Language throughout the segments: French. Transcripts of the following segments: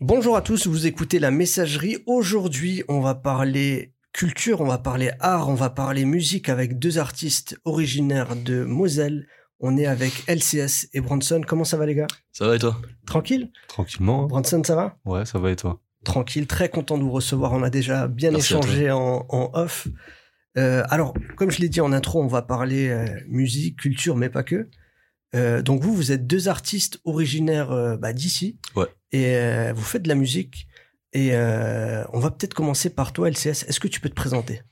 Bonjour à tous, vous écoutez la messagerie. Aujourd'hui, on va parler culture, on va parler art, on va parler musique avec deux artistes originaires de Moselle. On est avec LCS et Bronson. Comment ça va les gars? Ça va et toi? Tranquille? Tranquillement. hein. Bronson, ça va? Ouais, ça va et toi? Tranquille, très content de vous recevoir. On a déjà bien Merci échangé en, en off. Euh, alors, comme je l'ai dit en intro, on va parler euh, musique, culture, mais pas que. Euh, donc vous, vous êtes deux artistes originaires euh, bah, d'ici. Ouais. Et euh, vous faites de la musique. Et euh, on va peut-être commencer par toi, LCS. Est-ce que tu peux te présenter?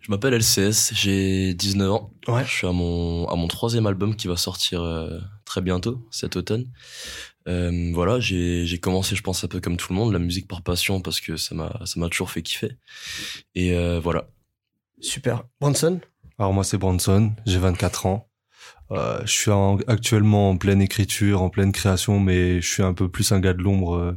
Je m'appelle LCS, j'ai 19 ans. Ouais. Je suis à mon, à mon troisième album qui va sortir euh, très bientôt, cet automne. Euh, voilà, j'ai j'ai commencé, je pense, un peu comme tout le monde, la musique par passion parce que ça m'a ça m'a toujours fait kiffer. Et euh, voilà. Super. Bronson Alors moi c'est Branson, j'ai 24 ans. Euh, je suis en- actuellement en pleine écriture, en pleine création, mais je suis un peu plus un gars de l'ombre euh,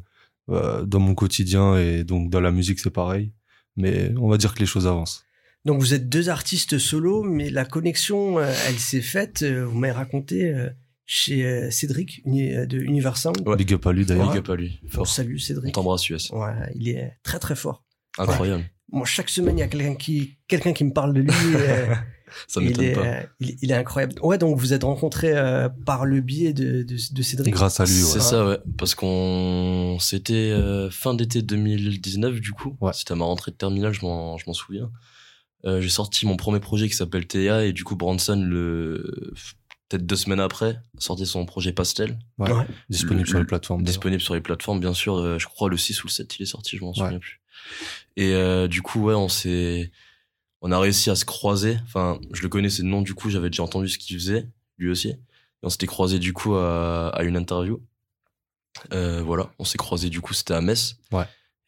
euh, dans mon quotidien et donc dans la musique c'est pareil. Mais on va dire que les choses avancent. Donc vous êtes deux artistes solo, mais la connexion, euh, elle s'est faite, euh, vous m'avez raconté, euh, chez euh, Cédric uni- euh, de Universe Sound. Ouais. Big up à lui d'ailleurs. Big up à lui. On Fort. salue On Cédric. t'embrasse, US. Ouais, il est très très fort. Incroyable. Moi, chaque semaine, il y a quelqu'un qui, quelqu'un qui me parle de lui. Ça il, m'étonne est, pas. euh, il, il est incroyable. Ouais, donc vous êtes rencontrés euh, par le biais de, de, de Cédric. Grâce à lui, C'est ouais. ça, ouais. Parce qu'on, c'était euh, fin d'été 2019, du coup. Ouais. C'était à ma rentrée de terminale, je m'en, je m'en souviens. Euh, j'ai sorti mon premier projet qui s'appelle Théa et du coup, Branson, le, peut-être deux semaines après, sortait son projet Pastel. Ouais. Ouais. Disponible Le- sur les plateformes. Disponible sur les plateformes, bien sûr. Euh, je crois le 6 ou le 7, il est sorti, je m'en Ouais. souviens plus. Et euh, du coup, ouais, on s'est, on a réussi à se croiser. Enfin, je le connaissais de nom, du coup, j'avais déjà entendu ce qu'il faisait, lui aussi. Et on s'était croisé du coup à, à une interview. Euh, voilà, on s'est croisé du coup, c'était à Metz. Ouais.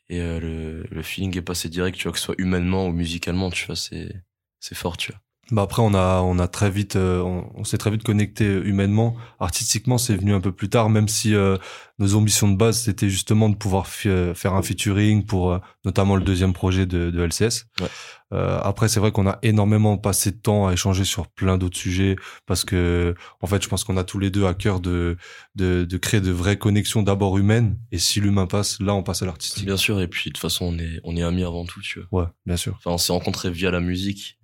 Et euh, le, le feeling est passé direct, tu vois, que ce soit humainement ou musicalement, tu vois, c'est, c'est fort, tu vois. Bah après on a on a très vite euh, on, on s'est très vite connecté humainement artistiquement c'est venu un peu plus tard même si euh, nos ambitions de base c'était justement de pouvoir euh, faire un featuring pour euh, notamment le deuxième projet de, de LCS Ouais. Euh, après c'est vrai qu'on a énormément passé de temps à échanger sur plein d'autres sujets parce que en fait je pense qu'on a tous les deux à cœur de de, de créer de vraies connexions d'abord humaines et si l'humain passe là on passe à l'artistique Bien sûr, et puis de toute façon, on est, on est amis avant tout, tu vois. ouais bien sûr Enfin, on s'est rencontrés via la musique.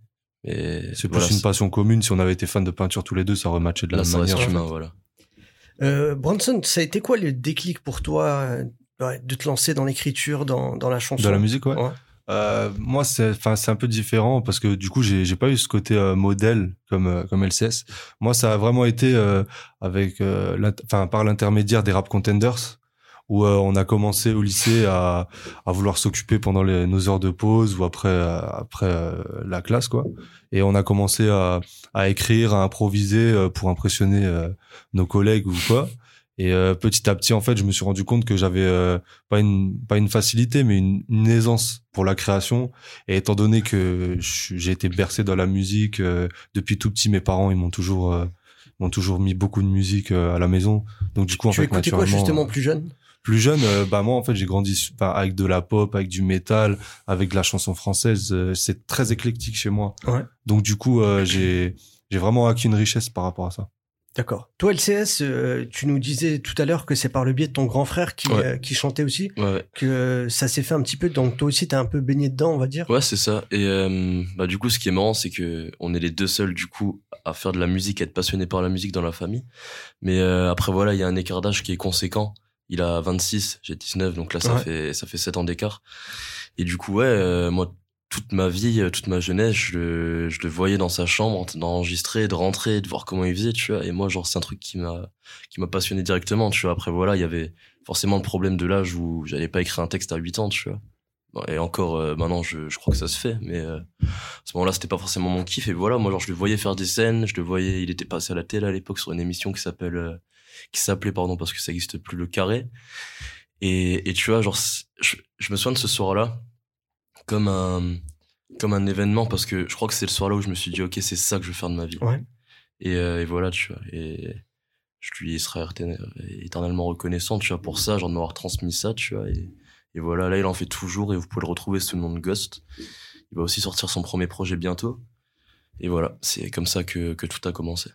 Et c'est plus voilà, une passion commune si on avait été fans de peinture tous les deux ça aurait matché de la Là, même manière humain, voilà. Euh, Bronson, ça a été quoi le déclic pour toi euh, ouais, de te lancer dans l'écriture, dans, dans la chanson? De la musique ouais Ouais. Euh, moi, c'est, enfin, c'est un peu différent parce que du coup, j'ai, pas eu ce côté euh, modèle comme euh, comme LCS. Moi, ça a vraiment été euh, avec, euh, par l'intermédiaire des rap contenders où euh, on a commencé au lycée à vouloir s'occuper pendant nos heures de pause ou après euh, après euh, la classe quoi. Et on a commencé à écrire, à improviser pour impressionner nos collègues ou quoi. Et petit à petit, en fait, je me suis rendu compte que j'avais pas une pas une facilité, mais une, une aisance pour la création. Et étant donné que j'ai été bercé dans la musique depuis tout petit, mes parents ils m'ont toujours m'ont toujours mis beaucoup de musique euh, à la maison. Donc du coup, en Tu fait, écoutais quoi justement plus jeune? plus jeune, euh, bah moi en fait j'ai grandi avec de la pop, avec du métal, avec de la chanson française. euh, c'est très éclectique chez moi. Ouais. Donc du coup, euh, j'ai j'ai vraiment acquis une richesse par rapport à ça. D'accord. Toi, LCS, euh, tu nous disais tout à l'heure que c'est par le biais de ton grand frère qui, Ouais. euh, qui chantait aussi, Ouais, ouais. que ça s'est fait un petit peu. Donc toi aussi, t'es un peu baigné dedans, on va dire. Ouais, c'est ça. Et euh, bah du coup, ce qui est marrant, c'est que on est les deux seuls du coup à faire de la musique, à être passionnés par la musique dans la famille. Mais euh, après voilà, il y a un écart d'âge qui est conséquent. Il a 26, j'ai 19, donc là ça Ouais. fait ça fait 7 ans d'écart. Et du coup ouais, euh, moi toute ma vie, euh, toute ma jeunesse, je le, je le voyais dans sa chambre en train d'enregistrer, de rentrer, de voir comment il faisait, tu vois. Et moi genre c'est un truc qui m'a qui m'a passionné directement, tu vois. Après voilà, il y avait forcément le problème de l'âge où j'allais pas écrire un texte à 8 ans, tu vois. Et encore euh, maintenant, je, je crois que ça se fait, mais euh, à ce moment-là, c'était pas forcément mon kiff. Et voilà, moi, genre, je le voyais faire des scènes, je le voyais, il était passé à la télé à l'époque sur une émission qui s'appelle, euh, qui s'appelait, pardon, parce que ça existe plus, le carré. Et, et tu vois, genre, je, je me souviens de ce soir-là comme un, comme un événement parce que je crois que c'est le soir-là où je me suis dit, ok, c'est ça que je veux faire de ma vie. Ouais. Et, euh, et voilà, tu vois. Et je lui serai étern- éternellement reconnaissant, tu vois, pour ça, genre de m'avoir transmis ça, tu vois. Et, et voilà, là, il en fait toujours et vous pouvez le retrouver sous le nom de Ghost. Il va aussi sortir son premier projet bientôt. Et voilà, c'est comme ça que, que tout a commencé.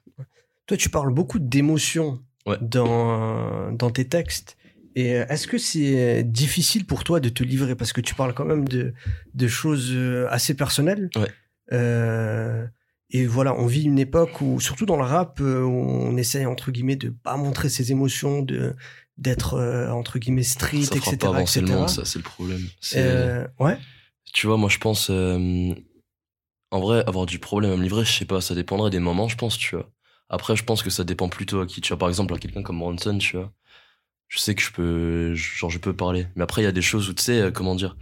Toi, tu parles beaucoup d'émotions Ouais. dans, dans tes textes. Et euh, est-ce que c'est difficile pour toi de te livrer? Parce que tu parles quand même de, de choses euh, assez personnelles. Ouais. Euh, et voilà, on vit une époque où, surtout dans le rap, euh, on essaye entre guillemets de pas montrer ses émotions, de d'être euh, entre guillemets street, ça etc. pas avancer etc. le monde, ça, c'est le problème. Euh, ouais. Tu vois, moi, je pense, euh, en vrai, avoir du problème à me livrer, je sais pas, ça dépendrait des moments, je pense, tu vois. Après, je pense que ça dépend plutôt à qui. Tu vois, par exemple, à quelqu'un comme Bronson, tu vois. Je sais que je peux, genre, je peux parler. Mais après, il y a des choses où, tu sais, euh, comment dire,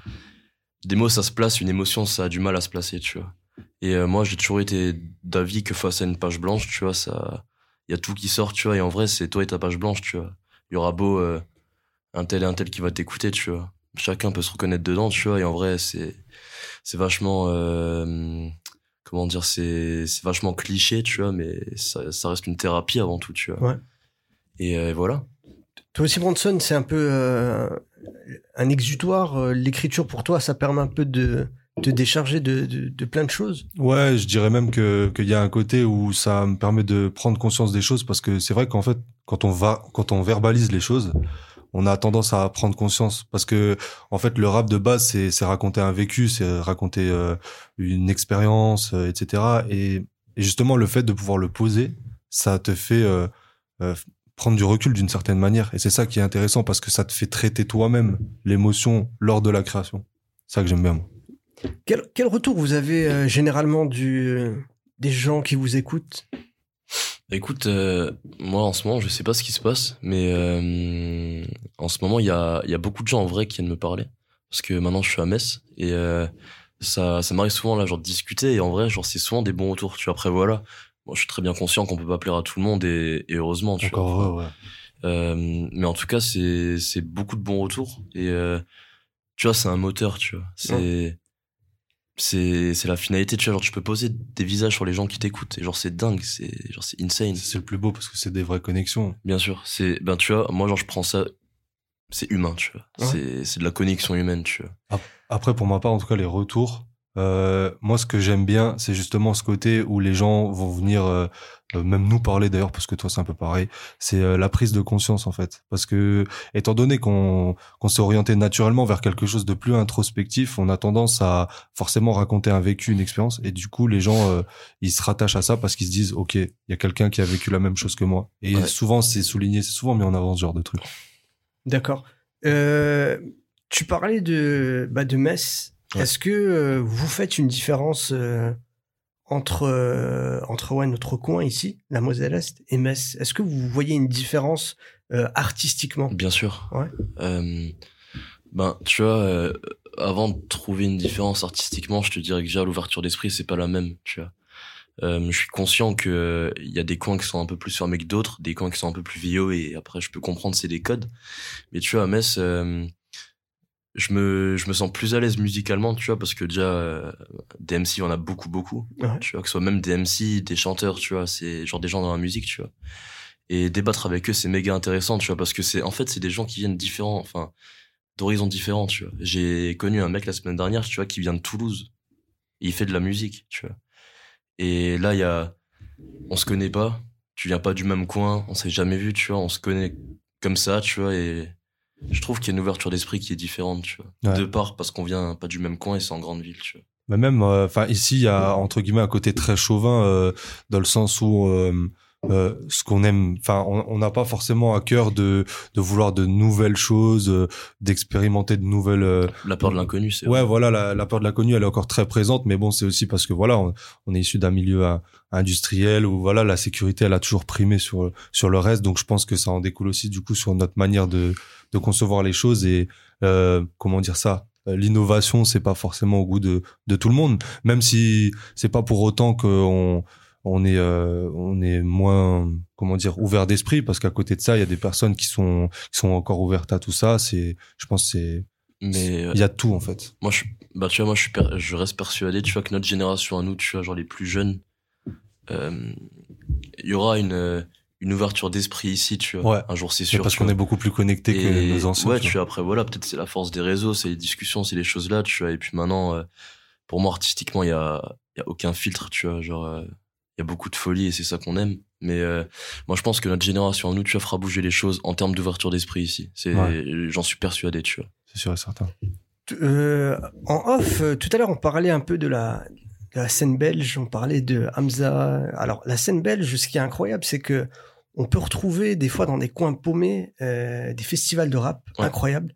des mots, ça se place, une émotion, ça a du mal à se placer, tu vois. Et euh, moi, j'ai toujours été d'avis que face à une page blanche, tu vois, ça, il y a tout qui sort, tu vois. Et en vrai, c'est toi et ta page blanche, tu vois. Il y aura beau euh, un tel et un tel qui va t'écouter, tu vois. Chacun peut se reconnaître dedans, tu vois. Et en vrai, c'est, c'est vachement, euh, comment dire, c'est, c'est vachement cliché, tu vois, mais ça, ça reste une thérapie avant tout, tu vois. Ouais. Et voilà. Toi aussi, Bronson, c'est un peu euh, un exutoire. euh, L'écriture pour toi, ça permet un peu de te décharger de, plein de choses. Ouais, je dirais même que qu'il y a un côté où ça me permet de prendre conscience des choses parce que c'est vrai qu'en fait, quand on va, quand on verbalise les choses, on a tendance à prendre conscience parce que en fait, le rap de base, c'est raconter un vécu, c'est raconter euh, une expérience, etc. Et, justement, le fait de pouvoir le poser, ça te fait prendre du recul d'une certaine manière. Et c'est ça qui est intéressant parce que ça te fait traiter toi-même l'émotion lors de la création. C'est ça que j'aime bien. Moi. Quel, quel retour vous avez euh, généralement du, des gens qui vous écoutent? Écoute, euh, moi en ce moment, je sais pas ce qui se passe, mais euh, en ce moment, il y a, il y a beaucoup de gens en vrai qui viennent me parler. Parce que maintenant, je suis à Metz et euh, ça, ça m'arrive souvent là, genre de discuter et en vrai, genre c'est souvent des bons retours. Tu vois, après voilà, moi je suis très bien conscient qu'on peut pas plaire à tout le monde et, et heureusement. Tu vois. Encore heureux, ouais. Euh, mais en tout cas, c'est c'est beaucoup de bons retours et euh, tu vois, c'est un moteur, tu vois. C'est c'est c'est la finalité, tu vois. Genre, tu peux poser des visages sur les gens qui t'écoutent et genre c'est dingue, c'est genre c'est insane. C'est le plus beau parce que c'est des vraies connexions. Bien sûr, c'est ben tu vois, moi genre je prends ça, c'est humain, tu vois. Ouais. C'est c'est de la connexion humaine, tu vois. Après, pour ma part, en tout cas, les retours, euh, moi, ce que j'aime bien, c'est justement ce côté où les gens vont venir, euh, euh, même nous parler d'ailleurs, parce que toi, c'est un peu pareil, c'est euh, la prise de conscience, en fait. Parce que, étant donné qu'on qu'on s'est orienté naturellement vers quelque chose de plus introspectif, on a tendance à forcément raconter un vécu, une expérience, et du coup, les gens, ils se rattachent à ça parce qu'ils se disent, OK, il y a quelqu'un qui a vécu la même chose que moi. Et Ouais. souvent, c'est souligné, c'est souvent mis en avant ce genre de truc. D'accord. Tu parlais de, bah, de Metz. Ouais. Est-ce que euh, vous faites une différence euh, entre, euh, entre ouais, notre coin ici, la Moselle-Est, et Metz? Est-ce que vous voyez une différence euh, artistiquement? Bien sûr. Ouais. Euh, ben tu vois, euh, avant de trouver une différence artistiquement, je te dirais que déjà l'ouverture d'esprit c'est pas la même, tu vois. Euh, je suis conscient que euh, il y a des coins qui sont un peu plus fermés que d'autres, des coins qui sont un peu plus vieux et après je peux comprendre c'est des codes. Mais tu vois à Metz, euh, je me je me sens plus à l'aise musicalement, tu vois, parce que déjà euh, des MC il y en a beaucoup beaucoup, Ouais. tu vois, que ce soit même des MC, des chanteurs, tu vois, c'est genre des gens dans la musique, tu vois. Et débattre avec eux c'est méga intéressant, tu vois, parce que c'est en fait c'est des gens qui viennent différents, enfin d'horizons différents, tu vois. J'ai connu un mec la semaine dernière, tu vois, qui vient de Toulouse. Et il fait de la musique, tu vois. Et là, il y a, on se connaît pas, tu viens pas du même coin, on s'est jamais vu, tu vois, on se connaît comme ça, tu vois, et je trouve qu'il y a une ouverture d'esprit qui est différente, tu vois. Ouais. De part parce qu'on vient pas du même coin et c'est en grande ville, tu vois. Mais même, euh, enfin ici, il y a entre guillemets un côté très chauvin euh, dans le sens où euh, euh, ce qu'on aime, enfin, on n'a pas forcément à cœur de de vouloir de nouvelles choses, euh, d'expérimenter de nouvelles. euh, La peur de l'inconnu, c'est ouais, vrai. voilà, la, la peur de l'inconnu, elle est encore très présente, mais bon, c'est aussi parce que voilà, on, on est issu d'un milieu euh, industriel où voilà, la sécurité, elle a toujours primé sur sur le reste, donc je pense que ça en découle aussi du coup sur notre manière de de concevoir les choses et euh, comment dire ça. L'innovation, c'est pas forcément au goût de, de tout le monde, même si c'est pas pour autant qu'on on est euh, on est moins comment dire ouvert d'esprit parce qu'à côté de ça il y a des personnes qui sont qui sont encore ouvertes à tout ça c'est je pense c'est Mais euh, il y a tout en fait moi, je, bah, tu vois, moi, je, suis per- je reste persuadé, tu vois, que notre génération à nous, tu vois, genre les plus jeunes, euh, il y aura une, une ouverture d'esprit ici, tu vois. Ouais. Un jour, c'est sûr. parce qu'on est beaucoup plus connecté que nos anciens. Ouais, tu vois, après, voilà, peut-être c'est la force des réseaux, c'est les discussions, c'est les choses là, tu vois. Et puis maintenant, euh, pour moi, artistiquement, il y a, il y a aucun filtre, tu vois. Genre, il y a beaucoup de folie et c'est ça qu'on aime. Mais euh, moi, je pense que notre génération, nous, tu vois, fera bouger les choses en termes d'ouverture d'esprit ici. C'est, Ouais. j'en suis persuadé, tu vois. C'est sûr et certain. Euh, en off, euh, tout à l'heure, on parlait un peu de la, de la scène belge, on parlait de Hamza. Alors, la scène belge, ce qui est incroyable, c'est que on peut retrouver des fois dans des coins paumés euh, des festivals de rap Ouais. incroyables.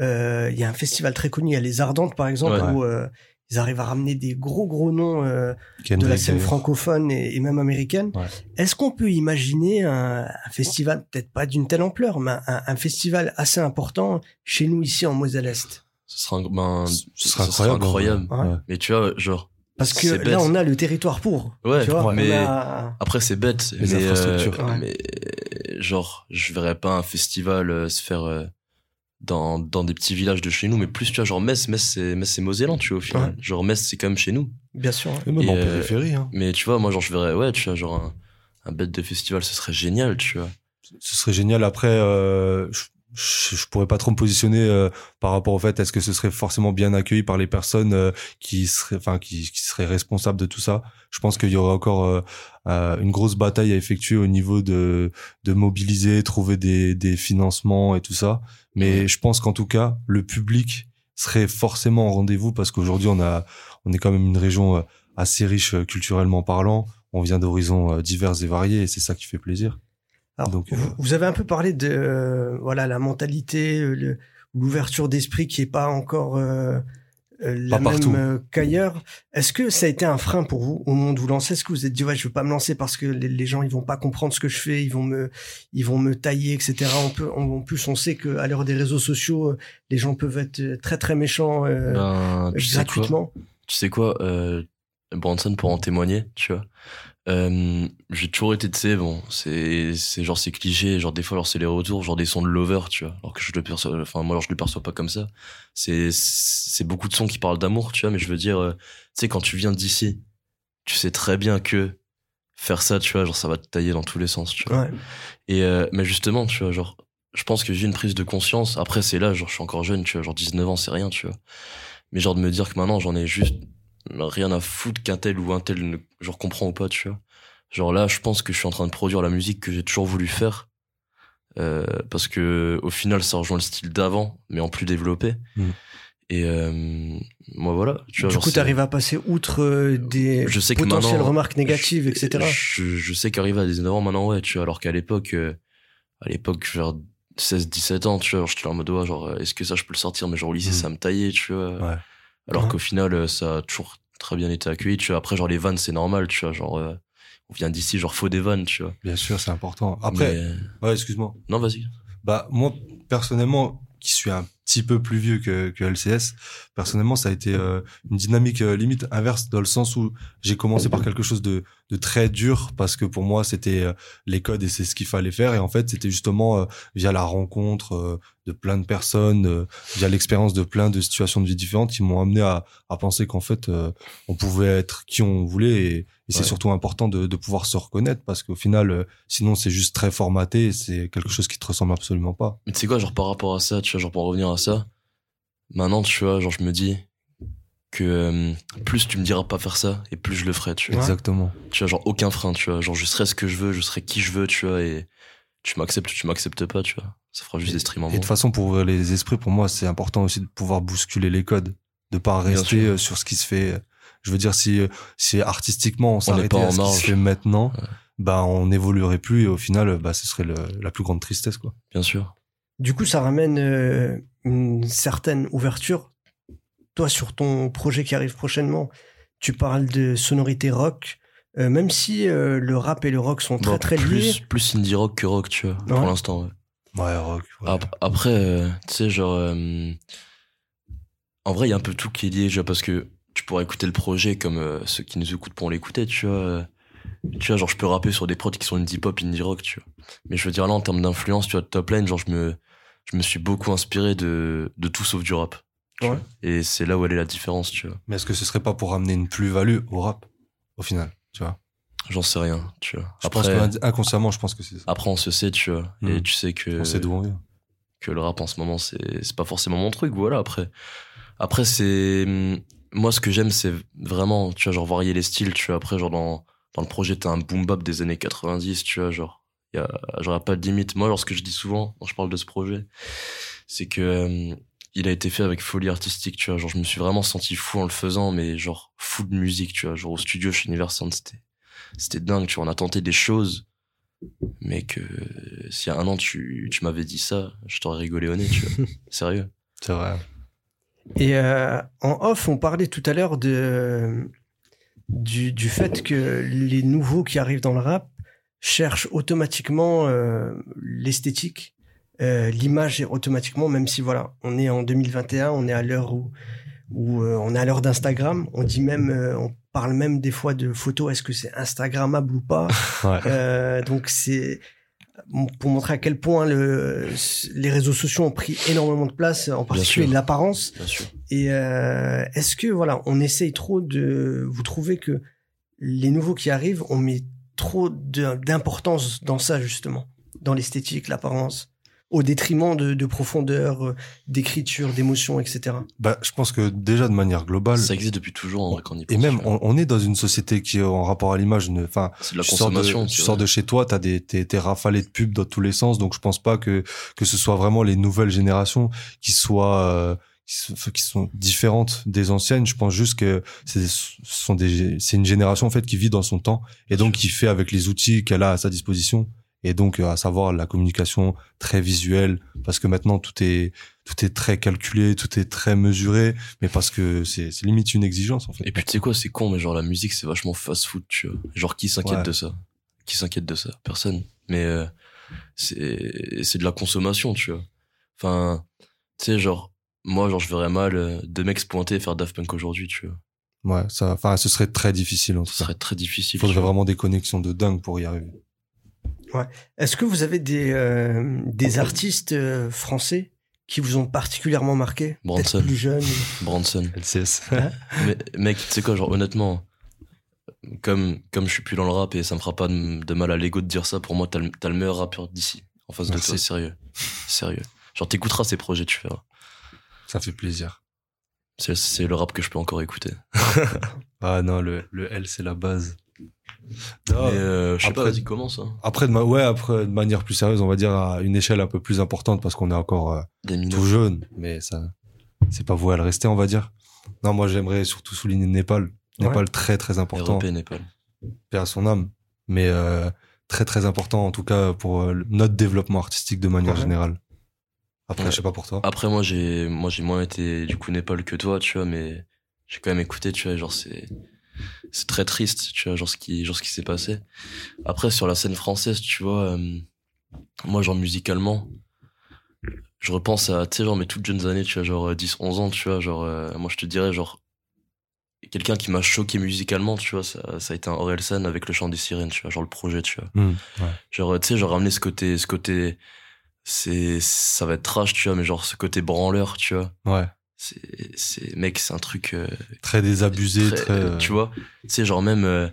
Euh, Il y a un festival très connu, il y a les Ardentes par exemple, Ouais. où euh, ils arrivent à ramener des gros gros noms euh, de la scène francophone et, et même américaine. Ouais. Est-ce qu'on peut imaginer un, un festival, peut-être pas d'une telle ampleur, mais un, un festival assez important chez nous ici en Moselle-Est? Ce sera, ben, Ce sera ce sera incroyable. incroyable. Ouais. Mais tu vois, genre, Parce que bête. là, on a le territoire pour. Ouais, tu vois, mais- a- Après, c'est bête. Les mais, infrastructures. euh, Ouais. mais genre, je verrais pas un festival euh, se faire euh, dans, dans des petits villages de chez nous, mais plus, tu vois, genre Metz, Metz, c'est, Metz, c'est Mosellan, tu vois, au final. Ouais. Genre, Metz, c'est quand même chez nous. Bien sûr. Et même Et, en euh, périphérie. Hein. Mais tu vois, moi, genre, je verrais, ouais, tu vois, genre, un, un bête de festival, ce serait génial, tu vois. Ce serait génial. Après, euh, je, je, je pourrais pas trop me positionner euh, par rapport au fait est-ce que ce serait forcément bien accueilli par les personnes euh, qui seraient, enfin, qui, qui seraient responsables de tout ça? Je pense qu'il y aurait encore euh, une grosse bataille à effectuer au niveau de, de mobiliser, trouver des, des financements et tout ça. Mais je pense qu'en tout cas, le public serait forcément au rendez-vous parce qu'aujourd'hui, on a, on est quand même une région euh, assez riche euh, culturellement parlant. On vient d'horizons divers et variés et c'est ça qui fait plaisir. Alors, Donc, euh, vous, avez un peu parlé de euh, voilà la mentalité, l'ouverture d'esprit qui est pas encore la Pas partout. même euh, qu'ailleurs. Est-ce que ça a été un frein pour vous au moment de vous lancer? Est-ce que vous vous êtes dit ouais je veux pas me lancer parce que les, les gens ils vont pas comprendre ce que je fais, ils vont me ils vont me tailler etc. On peut en en plus on sait que à l'heure des réseaux sociaux euh, les gens peuvent être euh, très très méchants euh, Ben, tu sais quoi? gratuitement. Tu sais quoi, euh, Branson pour en témoigner, tu vois. Euh, j'ai toujours été, tu sais, bon, c'est, c'est genre, c'est cliché, genre, des fois, genre, c'est les retours, genre, des sons de lover, tu vois. Alors que je le perçois, enfin, moi, alors, je le perçois pas comme ça. C'est, c'est beaucoup de sons qui parlent d'amour, tu vois, mais je veux dire, euh, tu sais, quand tu viens d'ici, tu sais très bien que faire ça, tu vois, genre, ça va te tailler dans tous les sens, tu vois. Ouais. Et, euh, mais justement, tu vois, genre, je pense que j'ai une prise de conscience. Après, c'est là, genre, je suis encore jeune, tu vois, genre, 19 ans, c'est rien, tu vois. Mais genre, de me dire que maintenant, j'en ai juste rien à foutre qu'un tel ou un tel ne, genre, comprend ou pas, tu vois. Genre là, je pense que je suis en train de produire la musique que j'ai toujours voulu faire. Euh, parce que, au final, ça rejoint le style d'avant, mais en plus développé. Mm. Et, euh, moi, voilà. Tu vois, Du genre, coup, c'est- tu arrives à passer outre euh, des Je sais potentielles remarques négatives, je- etc. Je, je sais qu'arriver à 19 ans maintenant, ouais, tu vois, alors qu'à l'époque, euh, à l'époque, vers 16, 17 ans, tu vois, genre, j'étais en mode, ouais, genre, est-ce que ça, je peux le sortir? Mais genre, au lycée, Mm. ça me taillait, tu vois. Ouais. Alors Ouais. qu'au final, euh, ça a toujours très bien été accueilli, tu vois. Après, genre, les vannes, c'est normal, tu vois, genre, euh, on vient d'ici, genre, faut des vannes, tu vois. Bien sûr, c'est important. Après, Mais- ouais, excuse-moi. non, vas-y. Bah, moi, personnellement, qui suis un petit peu plus vieux que, que LCS, personnellement, ça a été euh, une dynamique euh, limite inverse dans le sens où j'ai commencé par quelque chose de, de très dur parce que pour moi, c'était euh, les codes et c'est ce qu'il fallait faire. Et en fait, c'était justement euh, via la rencontre euh, de plein de personnes, via l'expérience de plein de situations de vie différentes qui m'ont amené à, à penser qu'en fait, on pouvait être qui on voulait et, et c'est surtout important de, de pouvoir se reconnaître parce qu'au final, euh, sinon c'est juste très formaté c'est quelque chose qui te ressemble absolument pas. Mais tu sais quoi, genre, par rapport à ça, tu vois, genre, pour revenir à ça, maintenant, tu vois, genre, je me dis que euh, plus tu me diras pas faire ça et plus je le ferai, tu vois. Exactement. tu vois genre aucun frein tu vois genre je serai ce que je veux je serai qui je veux tu vois et tu m'acceptes ou tu m'acceptes pas tu vois ça fera juste des streams en Et de toute façon, pour ouvrir les esprits, pour moi, c'est important aussi de pouvoir bousculer les codes, de pas Bien rester sûr. euh, sur ce qui se fait. Je veux dire, si, euh, si artistiquement on s'arrêtait pas en à ce qui se fait maintenant, Ouais. bah on n'évoluerait plus et au final, bah ce serait le- la plus grande tristesse, quoi. bien sûr Du coup, ça ramène euh, une certaine ouverture. Toi, sur ton projet qui arrive prochainement, tu parles de sonorité rock. Euh, même si euh, le rap et le rock sont très Bon, très liés. plus plus indie rock que rock tu vois pour l'instant ouais. Ouais, rock. ouais. Ap- après euh, tu sais genre euh, en vrai il y a un peu tout qui est lié déjà parce que tu pourrais écouter le projet comme euh, ceux qui nous écoutent pourront l'écouter tu vois tu vois genre je peux rapper sur des prods qui sont indie pop indie rock tu vois mais je veux dire là en termes d'influence tu vois de top line genre je me je me suis beaucoup inspiré de de tout sauf du rap Ouais. et c'est là où elle est la différence tu vois Mais est-ce que ce serait pas pour amener une plus-value au rap, au final, tu vois? J'en sais rien, tu vois. Je Après, pense que inconsciemment, je pense que c'est ça. après on se sait, tu vois. Et tu sais que, On sait d'où on vient. que le rap en ce moment, c'est, c'est pas forcément mon truc, voilà. Après, après c'est, hum, moi, ce que j'aime, c'est vraiment, tu vois, genre varier les styles, tu vois. Après, genre dans, dans le projet, t'as un boom bap des années 90, tu vois, genre, y a, j'aurais pas de limite. Moi, lorsque je dis souvent, quand je parle de ce projet, c'est que, euh, il a été fait avec folie artistique, tu vois, genre, je me suis vraiment senti fou en le faisant, mais genre, fou de musique, tu vois, genre, au studio chez Universal, c'était, c'était dingue, tu vois, on a tenté des choses, mais que, s'il y a un an, tu, tu m'avais dit ça, je t'aurais rigolé au nez, tu vois, sérieux. C'est vrai. Et euh, en off, on parlait tout à l'heure de du, du fait que les nouveaux qui arrivent dans le rap cherchent automatiquement euh, l'esthétique, euh, l'image automatiquement, même si voilà, on est en 2021, on est à l'heure où où euh, on est à l'heure d'Instagram, on dit même, euh, on parle même des fois de photos, est-ce que c'est Instagrammable ou pas Ouais. Euh, Donc c'est pour montrer à quel point le, les réseaux sociaux ont pris énormément de place, en particulier l'apparence. Et euh, est-ce que voilà, on essaye trop de vous trouvez que les nouveaux qui arrivent, on met trop d'importance dans ça justement, dans l'esthétique, l'apparence, au détriment de, de profondeur, euh, d'écriture, d'émotion, etc. Bah, je pense que déjà de manière globale, Ça existe depuis toujours, en vrai, quand on y et pense, même tu vois. on, on est dans une société qui est en rapport à l'image. Enfin, c'est de la tu sors de, consommation. tu sors de chez toi, t'as des, t'es, t'es rafalé de pubs dans tous les sens. Donc je pense pas que que ce soit vraiment les nouvelles générations qui soient euh, qui, sont- qui sont différentes des anciennes. Je pense juste que c'est ce sont des c'est une génération en fait qui vit dans son temps et donc qui fait avec les outils qu'elle a à sa disposition. Et donc, euh, à savoir la communication très visuelle, parce que maintenant tout est tout est très calculé, tout est très mesuré, mais parce que c'est limite une exigence en fait. Et puis tu sais quoi, c'est con, mais genre la musique c'est vachement fast-food, tu vois. Genre qui s'inquiète Ouais. de ça? Qui s'inquiète de ça? Personne. Mais euh, c'est c'est de la consommation, tu vois. Enfin, tu sais, genre moi, genre je verrais mal euh, deux mecs se pointer et faire Daft Punk aujourd'hui, tu vois. Ouais, ça, enfin, ce serait très difficile en tout Ce cas. serait très difficile. Il faudrait vraiment des connexions de dingue pour y arriver. Est-ce que vous avez des, euh, des artistes euh, français qui vous ont particulièrement marqué? Branson. Plus jeunes Branson. LCS. mais mec, tu sais quoi, genre honnêtement, comme comme je suis plus dans le rap et ça me fera pas de, de mal à l'ego de dire ça, pour moi t'as le, t'as le meilleur rappeur d'ici en face Merci. de toi, sérieux, sérieux. Genre t'écouteras ses projets, tu verras. ça fait plaisir. C'est c'est le rap que je peux encore écouter. Ah non, le, le L, c'est la base. Mais euh, je sais pas, après- vas-y commence. Hein. Après, de ma... ouais, après, de manière plus sérieuse, on va dire à une échelle un peu plus importante parce qu'on est encore euh, Des tout jeune, mais ça, c'est pas voué à le rester, on va dire. Non, moi, j'aimerais surtout souligner Népal. Népal, très, très important. REP Népal. paix à son âme, mais euh, très très important en tout cas pour euh, notre développement artistique de manière Ouais. générale. Après, Ouais. je sais pas pour toi. Après moi j'ai moi j'ai moins été du coup Népal que toi, tu vois, mais j'ai quand même écouté, tu vois, genre c'est c'est très triste, tu vois, genre ce qui genre ce qui s'est passé. Après sur la scène française, tu vois, euh, moi genre musicalement, je repense à tu sais genre mes toutes jeunes années, tu vois, genre 10 11 ans, tu vois, genre euh, moi je te dirais genre quelqu'un qui m'a choqué musicalement, tu vois, ça, ça a été un Orelsan avec le chant des sirènes, tu vois, genre le projet, tu vois. Hmm, ouais. Genre, tu sais, genre ramener ce côté, ce côté, c'est, ça va être trash, tu vois, mais genre ce côté branleur, tu vois. Ouais. C'est, c'est, mec, c'est un truc, euh, Très désabusé, très- très. euh, tu vois. Tu sais, genre même, euh,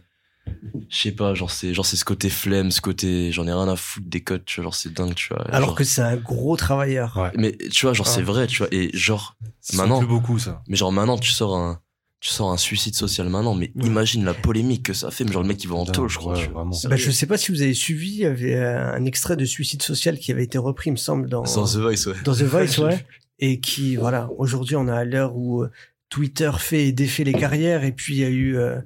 je sais pas, genre c'est, genre c'est ce côté flemme, ce côté, j'en ai rien à foutre des codes, tu vois, genre c'est dingue, tu vois. Alors Genre- que c'est un gros travailleur. Ouais. mais tu vois, genre c'est Ouais. vrai, tu vois, et genre, ça maintenant- plus beaucoup ça. mais genre maintenant tu sors un, tu sors un suicide social maintenant, mais Ouais. imagine la polémique que ça fait, mais genre le mec il va en tôle, je crois. ouais. Bah, je sais pas si vous avez suivi, il y avait un extrait de Suicide Social qui avait été repris, il me semble, dans, Sans The Voice, ouais. dans The Voice, ouais. Et qui, voilà, aujourd'hui, on est à l'heure où euh, Twitter fait et défait les carrières, et puis il y a eu euh,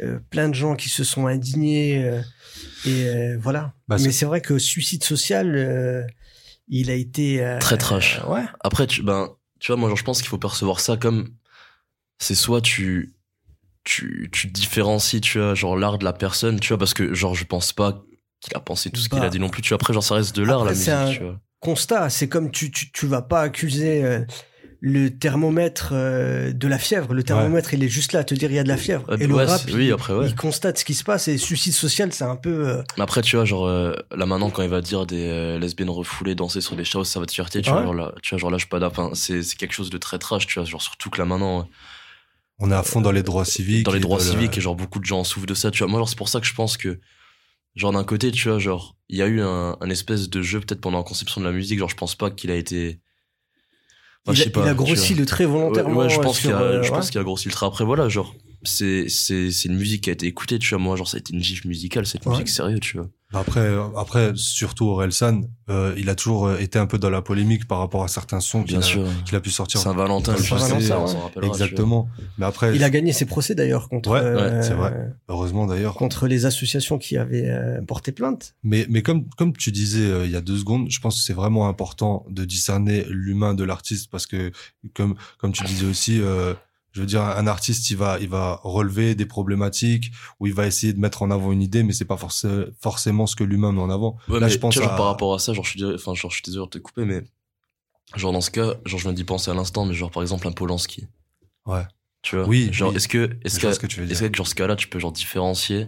euh, plein de gens qui se sont indignés, et voilà. Bah, Mais c'est- vrai que Suicide Social, il a été... Très trash. ouais. Après, tu, ben, tu vois, moi, genre, je pense qu'il faut percevoir ça comme, c'est soit tu, tu, tu différencies, tu vois, genre, l'art de la personne, tu vois, parce que, genre, je pense pas qu'il a pensé tout ce qu'il Bah. a dit non plus, tu vois. Après, genre, ça reste de l'art, la musique, un- tu vois. Constat. C'est comme tu, tu, tu vas pas accuser euh, le thermomètre euh, de la fièvre. Le thermomètre, il est juste là à te dire il y a de la fièvre. Euh, et le rap, il, oui, après, ouais. il constate ce qui se passe. Et suicide social, c'est un peu. euh, Mais après, tu vois, genre, euh, là, maintenant, quand il va dire des euh, lesbiennes refoulées danser sur des choses, ça va te fierté, tu Ouais. vois, genre, là, tu vois, genre, lâche pas d'apin. C'est, c'est quelque chose de très trash, tu vois, genre, surtout que là, maintenant, On est à fond dans les droits civiques. dans les et droits civiques et genre beaucoup de gens souffrent de ça tu vois moi genre c'est pour ça que je pense que genre d'un côté tu vois genre il y a eu un, un espèce de jeu peut-être pendant la conception de la musique genre je pense pas qu'il a été Enfin, il, je a, pas, il a grossi le trait volontairement. ouais, je pense sur, qu'il a, euh, je ouais. pense qu'il a grossi le trait après voilà genre c'est c'est c'est une musique qui a été écoutée tu vois moi genre ça a été une gifle musicale cette Ouais. musique sérieux tu vois Après, euh, après, surtout Orelsan, euh, il a toujours euh, été un peu dans la polémique par rapport à certains sons qu'il bien a, sûr qu'il a pu sortir. Saint-Valentin ouais. Exactement. Mais après, Il a gagné ses procès d'ailleurs contre, Ouais, euh, c'est vrai. heureusement d'ailleurs. contre les associations qui avaient euh, porté plainte. Mais, mais comme, comme tu disais euh, il y a deux secondes, je pense que c'est vraiment important de discerner l'humain de l'artiste parce que, comme, comme tu disais aussi, euh, je veux dire, un artiste, il va, il va relever des problématiques ou il va essayer de mettre en avant une idée, mais c'est pas forcément forcément ce que l'humain met en avant. Ouais, Là, je pense genre, à- par rapport à ça, genre, je suis, enfin, genre, je suis désolé de te couper, mais, genre, dans ce cas, genre, je viens d'y penser à l'instant, mais genre, par exemple, un Polanski. Ouais. Tu vois? Oui, Genre, oui. est-ce que, est-ce que, ce que est-ce que, genre, ce cas-là, tu peux, genre, différencier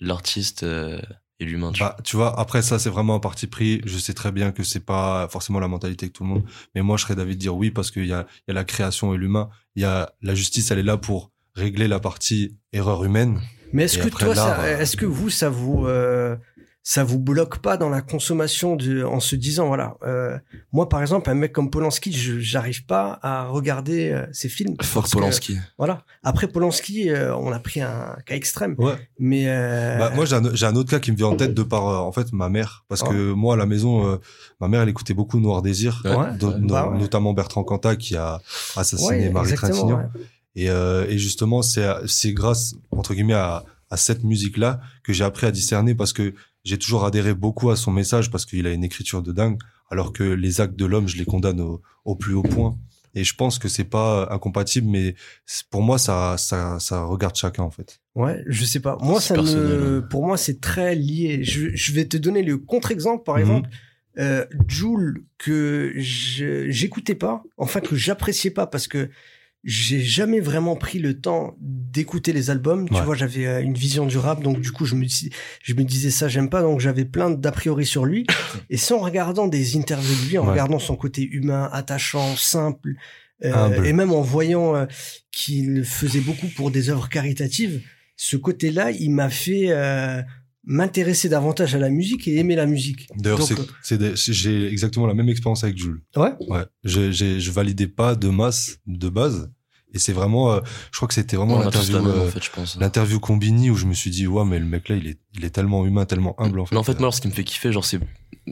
l'artiste, euh, et l'humain, tu Bah, tu vois, après ça, c'est vraiment un parti pris. Je sais très bien que c'est pas forcément la mentalité de tout le monde, mais moi, je serais d'avis de dire oui parce qu'il y a, il y a la création et l'humain. Il y a la justice, elle est là pour régler la partie erreur humaine. Mais est-ce que toi, ça- euh, est-ce que vous, ça vous, euh, ça vous bloque pas dans la consommation de, en se disant voilà, euh, moi par exemple, un mec comme Polanski, je j'arrive pas à regarder euh, ses films. que, Polanski. voilà. Après Polanski, euh, on a pris un cas extrême, Ouais. mais euh, Bah, moi, j'ai un, j'ai un autre cas qui me vient en tête de par, euh, en fait, ma mère. Parce que moi, à la maison, euh, ma mère, elle écoutait beaucoup Noir Désir. Ouais. No- Bah ouais. Notamment Bertrand Cantat qui a assassiné ouais, Marie Trintignant. ouais. Et, euh, et justement, c'est c'est grâce entre guillemets à, à cette musique-là que j'ai appris à discerner parce que j'ai toujours adhéré beaucoup à son message parce qu'il a une écriture de dingue, alors que les actes de l'homme, je les condamne au, au plus haut point. Et je pense que c'est pas incompatible, mais pour moi, ça, ça, ça regarde chacun en fait. Ouais, je sais pas. Moi, ça me, hein. pour moi, c'est très lié. Je, je vais te donner le contre-exemple, par Mhm. exemple. Euh, Joule, que j'écoutais pas, enfin que j'appréciais pas parce que j'ai jamais vraiment pris le temps d'écouter les albums. Tu vois, j'avais euh, une vision du rap, donc du coup, je me, dis, je me disais ça, j'aime pas, donc j'avais plein d'a priori sur lui. Et c'est en regardant des interviews de lui, en Ouais. regardant son côté humain, attachant, simple, euh, et même en voyant euh, qu'il faisait beaucoup pour des œuvres caritatives, ce côté-là, il m'a fait euh, m'intéresser davantage à la musique et aimer la musique. D'ailleurs, c'est- j'ai exactement la même expérience avec Jules. Ouais. Ouais. Je, j'ai, je validais pas de masse de base, et c'est vraiment, euh, je crois que c'était vraiment l'interview. euh, en fait, je pense. l'interview Combini où je me suis dit ouais mais le mec là il est il est tellement humain tellement humble en fait Mais en fait, moi, alors, ce qui me fait kiffer, genre, c'est,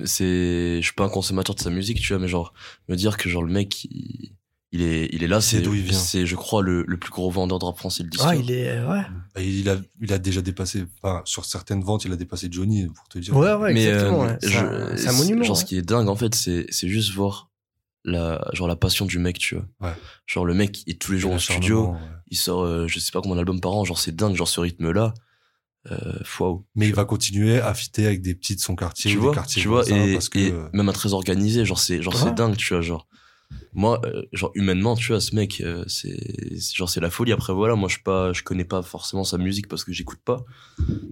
c'est, je suis pas un consommateur de sa musique, tu vois, mais genre, me dire que, genre, le mec, il, il est, il est là, C'est c'est, d'où il vient. c'est, je crois, le, le plus gros vendeur de rap français de l'histoire. ah, il est, ouais. Bah, il a il a déjà dépassé enfin sur certaines ventes il a dépassé Johnny pour te dire Ouais, ouais, mais exactement. euh, ouais. C'est un- c'est un monument. Genre, ouais. ce qui est dingue, en fait, c'est, c'est juste voir la, genre, la passion du mec, tu vois. Ouais. Genre, le mec, il est tous les jours au studio, ouais. il sort, euh, je sais pas combien d'albums par an, genre, c'est dingue, genre, ce rythme-là, euh, waouh. mais il va continuer à fitter avec des petits de son quartier tu ou vois, des quartiers tu vois, et, parce que et même un très organisé, genre, c'est, genre, Ouais. c'est dingue, tu vois, genre. Moi, euh, genre, humainement, tu vois, ce mec, euh, c'est, genre, c'est la folie. Après, voilà, moi, je pas, je connais pas forcément sa musique parce que j'écoute pas.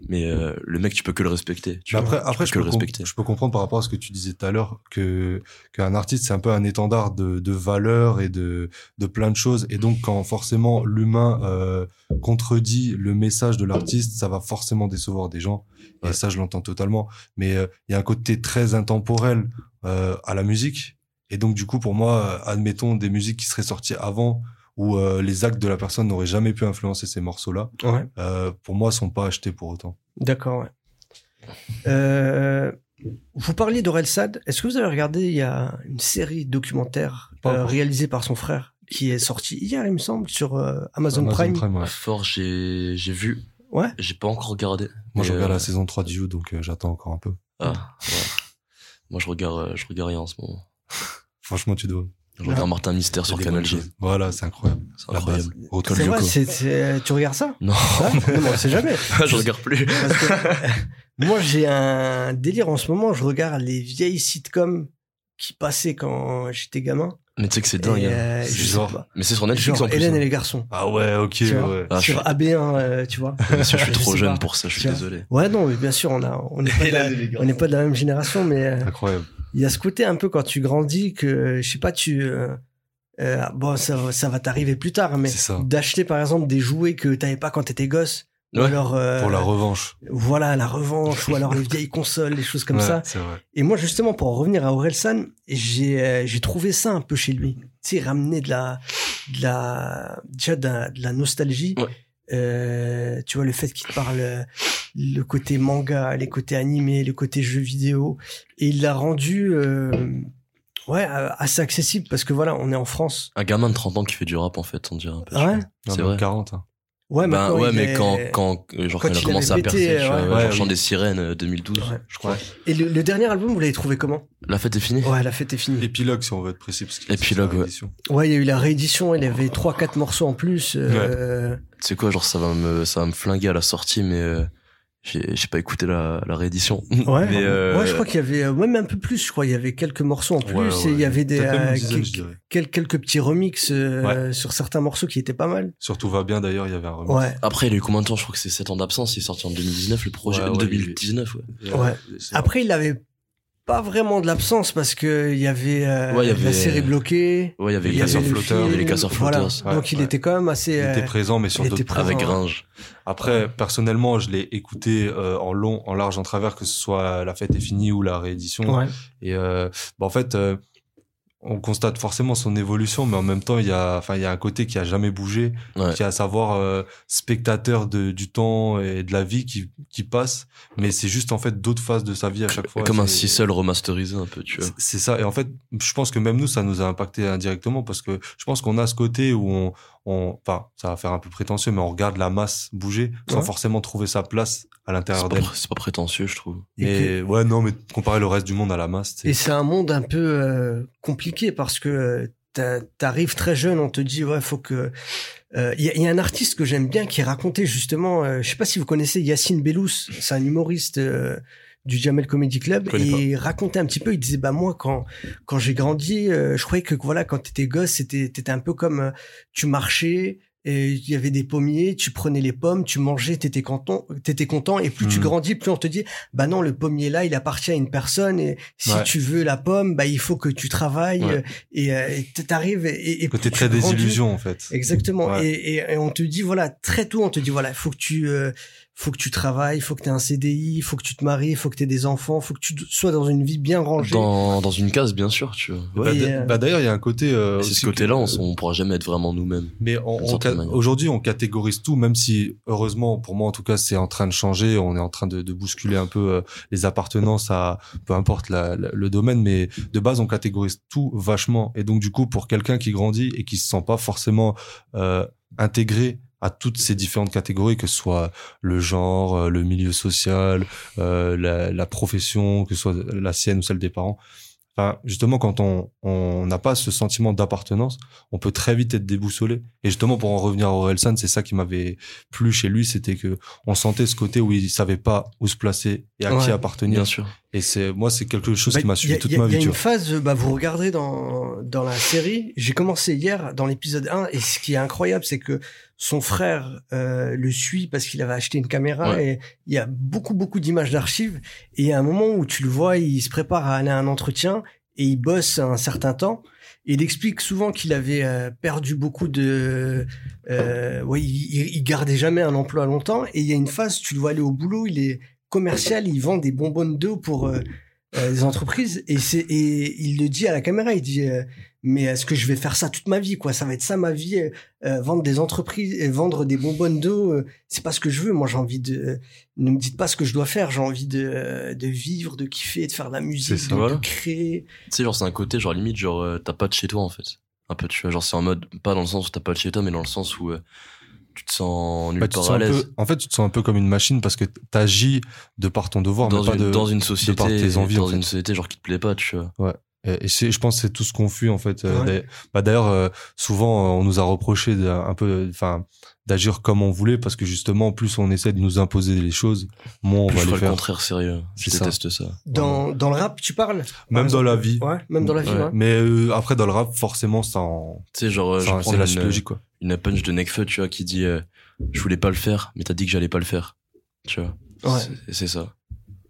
Mais, euh, le mec, tu peux que le respecter. Tu vois, après Tu après peux je que peux, le respecter. je peux comprendre par rapport à ce que tu disais tout à l'heure que qu'un artiste c'est un peu un étendard de de valeurs et de de plein de choses et donc quand forcément l'humain euh, contredit le message de l'artiste ça va forcément décevoir des gens et ça je l'entends totalement mais il y a un côté très intemporel à la musique et donc du coup pour moi euh, admettons des musiques qui seraient sorties avant où euh, les actes de la personne n'auraient jamais pu influencer ces morceaux là Ouais, pour moi sont pas achetés pour autant d'accord, ouais. Euh, vous parliez d'Orelsan. Est-ce que vous avez regardé, il y a une série documentaire euh, réalisée par son frère qui est sortie hier, il me semble, sur euh, Amazon, Prime? ouais. Fort, j'ai, j'ai vu. Ouais. J'ai pas encore regardé. moi je regarde euh, la saison 3 du You donc euh, j'attends encore un peu Ah, ouais. Moi, je regarde, euh, je regarde rien en ce moment. Franchement tu dois Je regarde Martin Mystère sur Canal G. Voilà, c'est incroyable. C'est incroyable. C'est tu regardes ça? Non, Ah, non, on sait jamais. je regarde plus. Parce que, euh, moi, j'ai un délire en ce moment. Je regarde les vieilles sitcoms qui passaient quand j'étais gamin. Mais tu sais que c'est dingue. hein. euh, C'est genre- pas. Mais c'est sur Netflix Genre en plus. Hélène hein. et les garçons. Ah ouais, ok, Tu vois ouais. Ah, je sur suis- AB1, euh, tu vois. Monsieur, je suis trop jeune pas. pour ça, je suis désolé. Ouais, non, mais bien sûr, on a, on n'est pas, la- pas de la même génération, mais euh, Incroyable. il y a ce côté un peu quand tu grandis que, je sais pas, tu, euh, bon, ça, va- ça va t'arriver plus tard, mais d'acheter par exemple des jouets que t'avais pas quand t'étais gosse, Ouais. alors, euh, Pour la revanche. voilà, la revanche, ou alors les vieilles consoles, des choses comme Ouais, ça. C'est vrai. Et moi, justement, pour en revenir à Orelsan, j'ai euh, j'ai trouvé ça un peu chez lui. Tu sais, ramener de la, de la, déjà de la, de la nostalgie. Ouais. euh, tu vois le fait qu'il te parle euh, le côté manga, les côtés animés, le côté jeux vidéo, et il l'a rendu euh, ouais assez accessible parce que voilà, on est en France. Un gamin de 30 ans qui fait du rap, en fait, on dirait un peu. Ah ouais C'est vrai. 40. hein. Ouais, Ben, maintenant, ouais, mais est- quand, quand, euh, genre, quand quand, il a commencé à percer, tu ouais. vois, Ouais, genre, Chant oui. des sirènes, euh, 2012, Ouais. je crois. Et le, le dernier album, vous l'avez trouvé comment? La fête est finie? Ouais, la fête est finie. Épilogue, si on veut être précis. Parce que Épilogue, c'est ouais. Ouais, il y a eu la réédition, il y avait trois quatre morceaux en plus. euh, Tu sais quoi, genre, ça va me, ça va me flinguer à la sortie, mais, euh, j'ai, j'ai pas écouté la, la réédition. Ouais, mais, euh, ouais, je crois qu'il y avait euh, même un peu plus. Je crois il y avait quelques morceaux en plus Ouais, et il y avait des euh, dizaine, quel- je dirais. quel- quelques petits remixes euh, sur certains morceaux qui étaient pas mal. Surtout va bien d'ailleurs, il y avait un remix. Ouais. Après, il a eu combien de temps? Je crois que c'est 7 ans d'absence. Il est sorti en 2019, le projet, Ouais, ouais, 2019, ouais. Après, il avait pas vraiment de l'absence parce que il y avait, euh, Ouais, il y avait- la série bloquée. Ouais, il y avait les casseurs flotteurs, il y avait les casseurs voilà. flotteurs. Ouais, Donc il était quand même assez. Il euh, était présent, mais sur d'autres. Avec Ouais. Gringe. Après, personnellement, je l'ai écouté euh, en long, en large, en travers, que ce soit La fête est finie ou la réédition. ouais. Et euh, bah, en fait, euh, on constate forcément son évolution, mais en même temps, il y a, enfin, il y a un côté qui a jamais bougé, Ouais. qui est à savoir euh, spectateur de, du temps et de la vie qui, qui passe. Mais c'est juste en fait d'autres phases de sa vie à chaque fois. Comme un six remasterisé un peu, tu vois. C'est- C'est ça. Et en fait, je pense que même nous, ça nous a impacté indirectement parce que je pense qu'on a ce côté où on, on, enfin, ça va faire un peu prétentieux, mais on regarde la masse bouger sans Ouais. forcément trouver sa place à l'intérieur d'elle. c'est pas prétentieux, je trouve. Et Et ouais, non, mais comparer le reste du monde à la masse, Et c'est un monde un peu euh, compliqué parce que euh, t'a- t'arrives très jeune, on te dit ouais faut que euh, il y, a- il y a un artiste que j'aime bien qui racontait justement, euh, je sais pas si vous connaissez Yacine Bellous, c'est un humoriste euh, du Jamel Comedy Club et pas. racontait un petit peu, il disait bah moi quand quand j'ai grandi, euh, je croyais que voilà quand t'étais gosse c'était t'étais un peu comme euh, tu marchais et il y avait des pommiers, tu prenais les pommes, tu mangeais, t'étais content, t'étais content et plus tu Mhm. grandis, plus on te dit bah non le pommier là il appartient à une personne et si Ouais. tu veux la pomme bah il faut que tu travailles Ouais. et euh, t'arrives et, et côté très désillusion en fait. Exactement. Ouais. Et, et, et on te dit, voilà, très tôt, on te dit, voilà, il faut que tu, euh, faut que tu travailles, il faut que tu aies un CDI, il faut que tu te maries, il faut que tu aies des enfants, il faut que tu sois dans une vie bien rangée. Dans, dans une case, bien sûr, tu vois. Bah, Ouais. Euh, bah, d'ailleurs, il y a un côté. euh, c'est ce côté-là, que- on, on pourra jamais être vraiment nous-mêmes. Mais aujourd'hui, on catégorise tout, même si heureusement, pour moi en tout cas, c'est en train de changer. On est en train de, de bousculer un peu euh, les appartenances à peu importe la- la- le domaine, mais de base, on catégorise tout vachement. Et donc, du coup, pour quelqu'un qui grandit et qui se sent pas forcément euh, intégré à toutes ces différentes catégories, que ce soit le genre, euh, le milieu social, euh, la, la profession, que ce soit la sienne ou celle des parents. Enfin, justement, quand on on n'a pas ce sentiment d'appartenance, on peut très vite être déboussolé. Et justement, pour en revenir à Orelsan, c'est ça qui m'avait plu chez lui, c'était que on sentait ce côté où il savait pas où se placer et à Ouais, qui appartenir. Bien sûr. Et c'est moi, c'est quelque chose Bah, qui m'a y suivi a- toute y a- ma y a vie. tu une vois. phase, bah, vous regardez dans, dans la série, j'ai commencé hier dans l'épisode 1, et ce qui est incroyable, c'est que son frère euh, le suit parce qu'il avait acheté une caméra, et il y a beaucoup, beaucoup d'images d'archives, et il y a un moment où tu le vois, il se prépare à aller à un entretien, et il bosse un certain temps, et il explique souvent qu'il avait euh, perdu beaucoup de... Euh, ouais, il, il- il gardait jamais un emploi longtemps, et il y a une phase, tu le vois aller au boulot, il est commercial, il vend des bonbonnes d'eau pour... euh, euh, des entreprises et c'est et il le dit à la caméra il dit euh, mais est-ce que je vais faire ça toute ma vie quoi? Ça va être ça ma vie euh, euh, vendre des entreprises euh, vendre des bonbonnes d'eau euh, c'est pas ce que je veux moi j'ai envie de euh, ne me dites pas ce que je dois faire j'ai envie de euh, de vivre de kiffer de faire de la musique C'est ça, de, voilà. de créer Tu sais, genre, c'est un côté, genre, limite, genre, euh, t'as pas de chez toi, en fait. Un peu, tu vois. Genre, c'est en mode, pas dans le sens où t'as pas de chez toi, mais dans le sens où euh, tu te sens nulle Bah, tu te part sens à un l'aise. peu, en fait, tu te sens un peu comme une machine parce que t'agis de par ton devoir, Dans mais pas une, de. dans une par société, tes envies, dans en fait. une société, genre, qui te plaît pas, tu vois. Et et c'est, je pense, que c'est tout ce qu'on fuit en fait. Euh, Ouais. d'ailleurs- bah, d'ailleurs, euh, souvent, euh, on nous a reproché un peu, enfin, d'agir comme on voulait parce que justement, plus on essaie de nous imposer les choses, moins on Plus va je les ferais le faire. contraire, sérieux. Je C'est ça. déteste ça. dans dans le rap tu parles? Même Par dans la vie. ouais même dans la vie Ouais. ouais. Mais euh, après, dans le rap, forcément, ça, en... Tu sais, genre, je enfin, prends c'est la suite logique quoi. Une punch de Nekfeu, tu vois, qui dit, euh, je voulais pas le faire, mais t'as dit que j'allais pas le faire. Tu vois. Ouais. C'est- ça.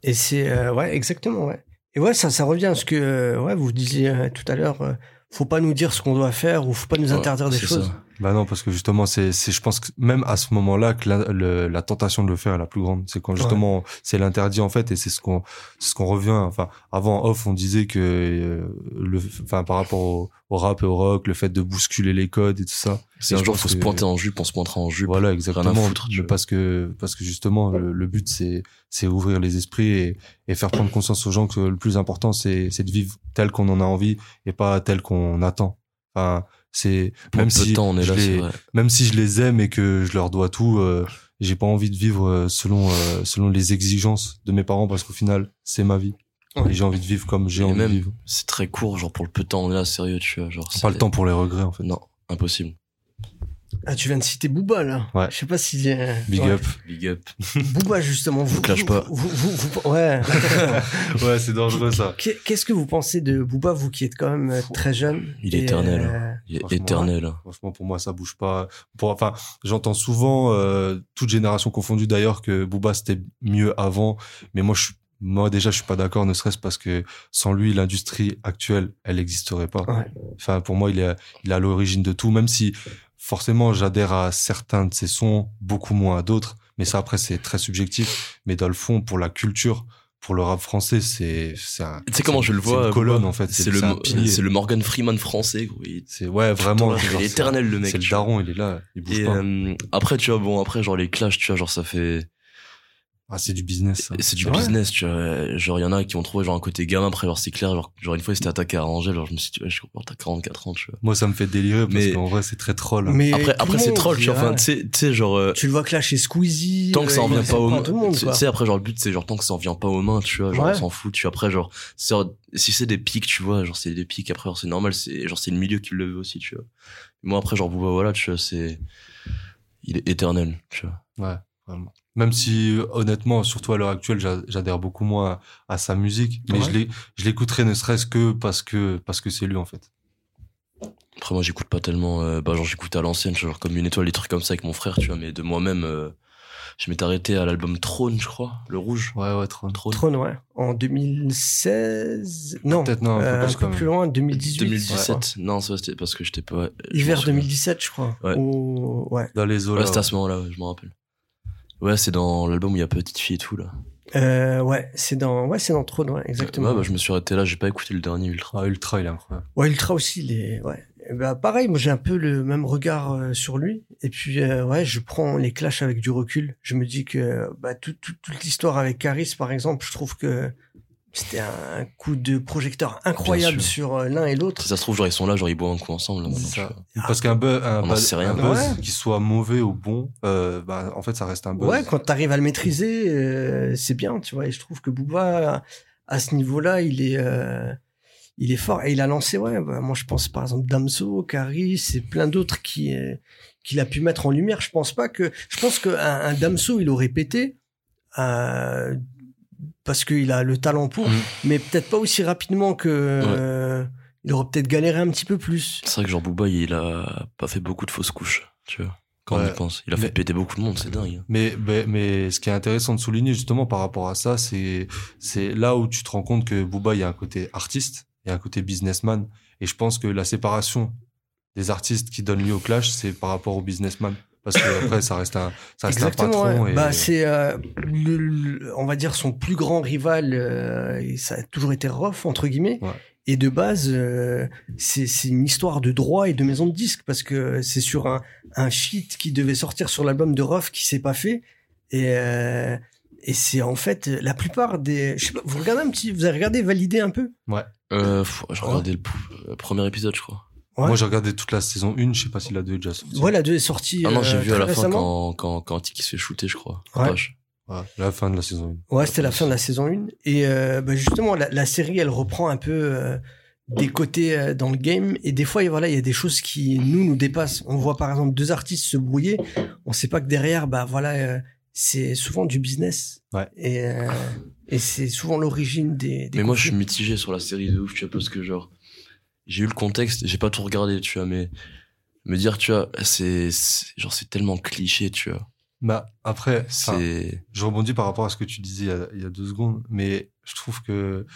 Et c'est euh, ouais exactement ouais. Et ouais ça ça revient à ce que euh, ouais vous disiez euh, tout à l'heure faut pas nous dire ce qu'on doit faire ou faut pas nous Ouais, interdire des choses. ça. Bah non, parce que justement, c'est, c'est, je pense que même à ce moment-là que la, le- la tentation de le faire est la plus grande. C'est quand justement c'est l'interdit en fait, et c'est ce qu'on, c'est ce qu'on revient. Enfin, avant off, on disait que euh, le, enfin par rapport au, au rap et au rock, le fait de bousculer les codes et tout ça. C'est un je jour, faut se pointer en jupe, on se pointera en jupe. Voilà, exactement. foutre, vois. parce que parce que justement, le, le but c'est c'est ouvrir les esprits et, et faire prendre conscience aux gens que le plus important c'est c'est de vivre tel qu'on en a envie et pas tel qu'on attend. Enfin, c'est même de si temps, on est je là, les- c'est vrai. même si je les aime et que je leur dois tout, euh, j'ai pas envie de vivre euh, selon euh, selon les exigences de mes parents parce qu'au final c'est ma vie Ouais. et j'ai envie de vivre comme j'ai envie même, de vivre. c'est très court, genre pour le peu de temps, on est là, sérieux, tu vois. Genre, Pas le temps pour les regrets en fait. Non, impossible. Ah, tu viens de citer Booba, là. Ouais. Je sais pas si... euh, Big ouais. up. Big up. Booba, justement. Vous, clash vous- pas. Vous, vous, vous- ouais. ouais, c'est dangereux ça. Qu'est- Qu'est-ce que vous pensez de Booba, vous qui êtes quand même euh, très jeune Il est et, éternel. euh, Il est Franchement, éternel. hein. Franchement, pour moi, ça bouge pas. Pour, enfin, j'entends souvent, euh, toute génération confondue d'ailleurs, que Booba c'était mieux avant. Mais moi, je suis, moi déjà, je suis pas d'accord, ne serait-ce parce que sans lui, l'industrie actuelle, elle n'existerait pas. Ouais. Enfin, pour moi, il est, il est à l'origine de tout, même si forcément, j'adhère à certains de ses sons, beaucoup moins à d'autres. Mais ça, après, c'est très subjectif. Mais dans le fond, pour la culture, pour le rap français, c'est, c'est un, Tu sais comment je le vois une colonne, en fait. C'est le, c'est le Morgan Freeman français. Il, C'est, ouais, vraiment. Il est c'est- éternel le mec. C'est le daron, il est là, il bouge Et pas. euh, après, tu vois, bon, après, genre les clashs, tu vois, genre ça fait. Ah, c'est du business. c'est du business, tu vois. Genre, il y en a qui ont trouvé genre un côté gamin, après, genre c'est clair. Genre, genre une fois, ils s'étaient attaqués à Angèle, genre je me suis dit, ouais, je comprends, t'as 44 ans, tu vois. Moi, ça me fait délirer parce Mais- qu'en vrai, c'est très troll. hein. Mais Après, après c'est troll, tu vois. Enfin, tu sais, genre. euh, Tu le vois clasher Squeezie. tant que ça euh, en il vient pas aux mains tu sais après genre le but c'est genre tant que ça en vient pas aux mains tu vois genre Ouais. on s'en fout tu vois après genre si c'est des pics tu vois genre c'est des pics après genre, c'est normal c'est genre c'est le milieu qui le veut aussi tu vois moi après genre Booba voilà tu vois c'est il est éternel tu vois Ouais, vraiment. Même si, honnêtement, surtout à l'heure actuelle, j'a- j'adhère beaucoup moins à, à sa musique. Mais Ouais. je l'écouterai ne serait-ce que parce que, parce que c'est lui, en fait. après moi j'écoute pas tellement euh, bah genre j'écoute à l'ancienne genre comme une étoile des trucs comme ça avec mon frère tu vois mais de moi-même euh, je m'étais arrêté à l'album Trône je crois le rouge Ouais, ouais, trop. Trône Trône, ouais. En 2016. Non. Peut-être non, un peu euh, un plus peu quand même. plus loin, 2018. 2017 non ça c'était parce que j'étais pas Hiver m'en souviens. 2017, je crois. Ouais. Ou- ouais. Dans les eaux, ouais c'était à ce moment-là ouais, je m'en rappelle ouais c'est dans l'album où il y a petite fille et tout là Euh, ouais, c'est dans, ouais, c'est dans Trône, ouais, exactement. Ouais, bah, je me suis arrêté là, j'ai pas écouté le dernier Ultra. Ah, Ultra, il est incroyable. Ouais, Ultra aussi, il est, ouais. Et bah, pareil, moi j'ai un peu le même regard euh, sur lui. Et puis, euh, ouais, je prends les clashs avec du recul. Je me dis que bah, tout- tout- toute l'histoire avec Caris, par exemple, je trouve que c'était un coup de projecteur incroyable sur euh, l'un et l'autre. Si ça se trouve, genre, ils sont là, genre, ils boivent un coup ensemble. ça. vois. Parce qu'un buzz, un buzz, sait rien. un buzz Ouais. qui soit mauvais ou bon, euh, bah, en fait, ça reste un buzz. Ouais, quand t'arrives à le maîtriser, euh, c'est bien, tu vois. Et je trouve que Booba, à ce niveau-là, il est, euh, il est fort. Et il a lancé, ouais, bah, moi je pense par exemple Damso, Caris et plein d'autres qui, euh, qu'il a pu mettre en lumière. Je pense pas que, je pense qu'un un Damso, il aurait pété, euh, parce qu'il a le talent pour, Mhm. mais peut-être pas aussi rapidement que, euh, il aurait peut-être galéré un petit peu plus. C'est vrai que, genre, Booba, il a pas fait beaucoup de fausses couches, tu vois. Quand on y pense. Il a Mais- fait péter beaucoup de monde, c'est dingue. hein. Mais, mais, mais ce qui est intéressant de souligner justement par rapport à ça, c'est, c'est là où tu te rends compte que Booba, il y a un côté artiste, il y a un côté businessman. Et je pense que la séparation des artistes qui donnent lieu au clash, c'est par rapport au businessman. Parce que après, ça reste un, ça reste un patron. ouais. Et... Bah, c'est, euh, le- le- on va dire, son plus grand rival. euh, et ça a toujours été Rof entre guillemets. Ouais. Et de base, euh, c'est c'est une histoire de droit et de maison de disques parce que c'est sur un, un feat qui devait sortir sur l'album de Rof qui s'est pas fait. Et, euh, et c'est en fait la plupart des. Je sais pas, vous regardez un petit, vous avez regardé valider un peu? Euh, pff, j'ai Ouais. regardé le euh, premier épisode, je crois. Ouais. Moi, j'ai regardé toute la saison 1, je sais pas si la 2 est déjà sortie. Ouais, la 2 est sortie. Ah non, j'ai euh, vu à la fin quand, quand, quand Tiki se fait shooter, je crois. Ouais. La fin de la saison 1. Ouais, c'était la fin de la saison 1. Et euh, bah, justement, la, la série, elle reprend un peu euh, des côtés euh, dans le game. Et des fois, et voilà, il y a des choses qui, nous, nous dépassent. On voit par exemple deux artistes se brouiller. On sait pas que derrière, bah voilà, euh, c'est souvent du business. Ouais. Et, euh, et c'est souvent l'origine des, des Mais moi, je suis mitigé sur la série de ouf, tu vois, parce que, genre, j'ai eu le contexte, j'ai pas tout regardé, tu vois, mais me dire, tu vois, c'est, genre, c'est tellement cliché, tu vois. Bah, après, C'est, je rebondis par rapport à ce que tu disais il y a, il y a deux secondes, mais je trouve que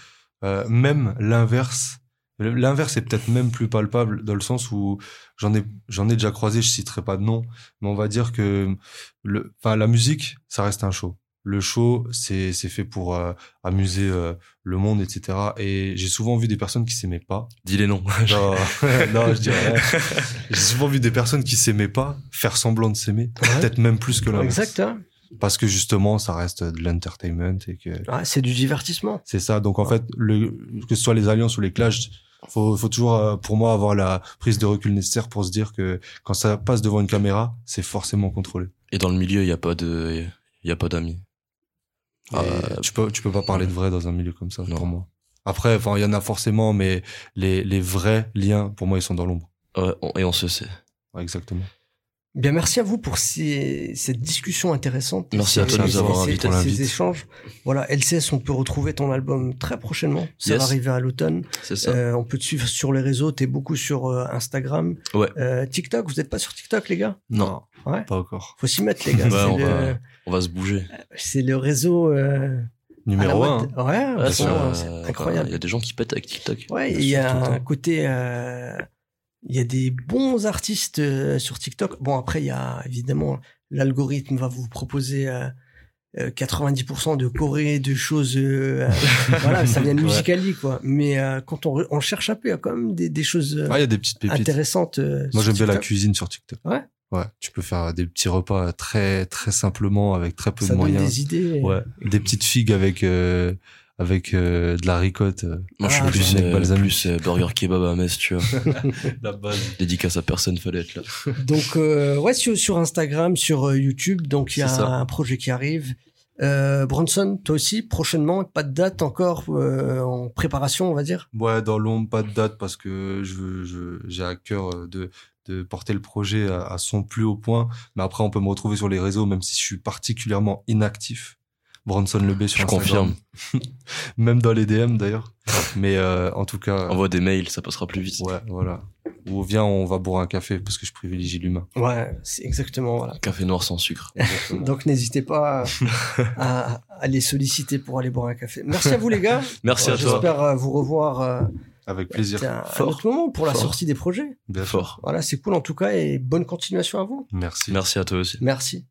euh, même l'inverse L'inverse est peut-être même plus palpable dans le sens où j'en ai j'en ai déjà croisé, je citerai pas de nom, mais on va dire que le enfin la musique, ça reste un show. Le show, c'est c'est fait pour euh, amuser euh, le monde, etc. Et j'ai souvent vu des personnes qui s'aimaient pas. Dis les noms. Non, non je dirais. rien. J'ai souvent vu des personnes qui s'aimaient pas faire semblant de s'aimer, Ouais. peut-être même plus que l'inverse. Exact. hein. Parce que justement, ça reste de l'entertainment et que Ouais, c'est du divertissement. c'est ça. Donc en Ouais. fait, le, que ce soit les alliances ou les clashs, faut, faut toujours, euh, pour moi, avoir la prise de recul nécessaire pour se dire que quand ça passe devant une caméra, c'est forcément contrôlé. Et dans le milieu, il y a pas de, il y a pas d'amis. Et Euh, tu peux, tu peux pas parler de vrai dans un milieu comme ça, Non. pour moi. Après, enfin, il y en a forcément, mais les, les vrais liens, pour moi, ils sont dans l'ombre. Ouais, et on se sait. Ouais, exactement. Bien, merci à vous pour ces, cette discussion intéressante. Merci à toi de nous ces- avoir invités. Ces échanges. Voilà, LCS, on peut retrouver ton album très prochainement. Ça Yes. va arriver à l'automne. C'est ça. Euh, on peut te suivre sur les réseaux. T'es beaucoup sur euh, Instagram. Ouais. Euh, TikTok, vous n'êtes pas sur TikTok, les gars? Non. Ouais. Pas encore. Faut s'y mettre, les gars. C'est, on va- se bouger. c'est le réseau euh, Numéro à la un. mode. Ouais, c'est, euh, c'est Il incroyable. y a des gens qui pètent avec TikTok. Ouais, il y a un côté, euh, il y a des bons artistes euh, sur TikTok. Bon, après, il y a évidemment l'algorithme va vous proposer 90% de Corée, de choses, euh, euh, voilà, ça vient de. Musicali, quoi. Mais euh, quand on, on cherche un peu, il y a quand même des, des choses euh, Ah, il y a des petites pépites. intéressantes. euh, Moi, j'aime bien la cuisine sur TikTok. Ouais. Ouais. Tu peux faire des petits repas très, très simplement avec très peu Ça de donne moyens. des idées. Ouais. Des petites figues avec, euh, avec euh, de la ricotte. euh. Moi, je Ah, suis plus, avec euh, plus euh, burger kebab à Metz, tu vois. La base. Dédicace à personne, fallait être là. Donc, euh, ouais, sur, sur Instagram, sur euh, YouTube, donc il y a un projet qui arrive. Euh, Bronson, toi aussi, prochainement, pas de date encore euh, en préparation, on va dire? Ouais, dans l'ombre, pas de date parce que je, je, j'ai à cœur euh, de, de porter le projet à, à son plus haut point. Mais après, on peut me retrouver sur les réseaux, même si je suis particulièrement inactif. Bronson Lebé sur Je Instagram. confirme. Même dans les DM d'ailleurs. Mais euh, en tout cas, Envoie des mails, ça passera plus vite. ouais, voilà. Ou viens, on va boire un café parce que je privilégie l'humain. Ouais, c'est exactement, voilà. Café noir sans sucre. Donc, n'hésitez pas à, à les solliciter pour aller boire un café. Merci à vous, les gars. Merci à toi. J'espère euh, vous revoir euh, Avec plaisir. à un Fort. autre moment pour la Fort. sortie des projets. Bien. Fort. Voilà, c'est cool en tout cas et bonne continuation à vous. Merci. Merci à toi aussi. Merci.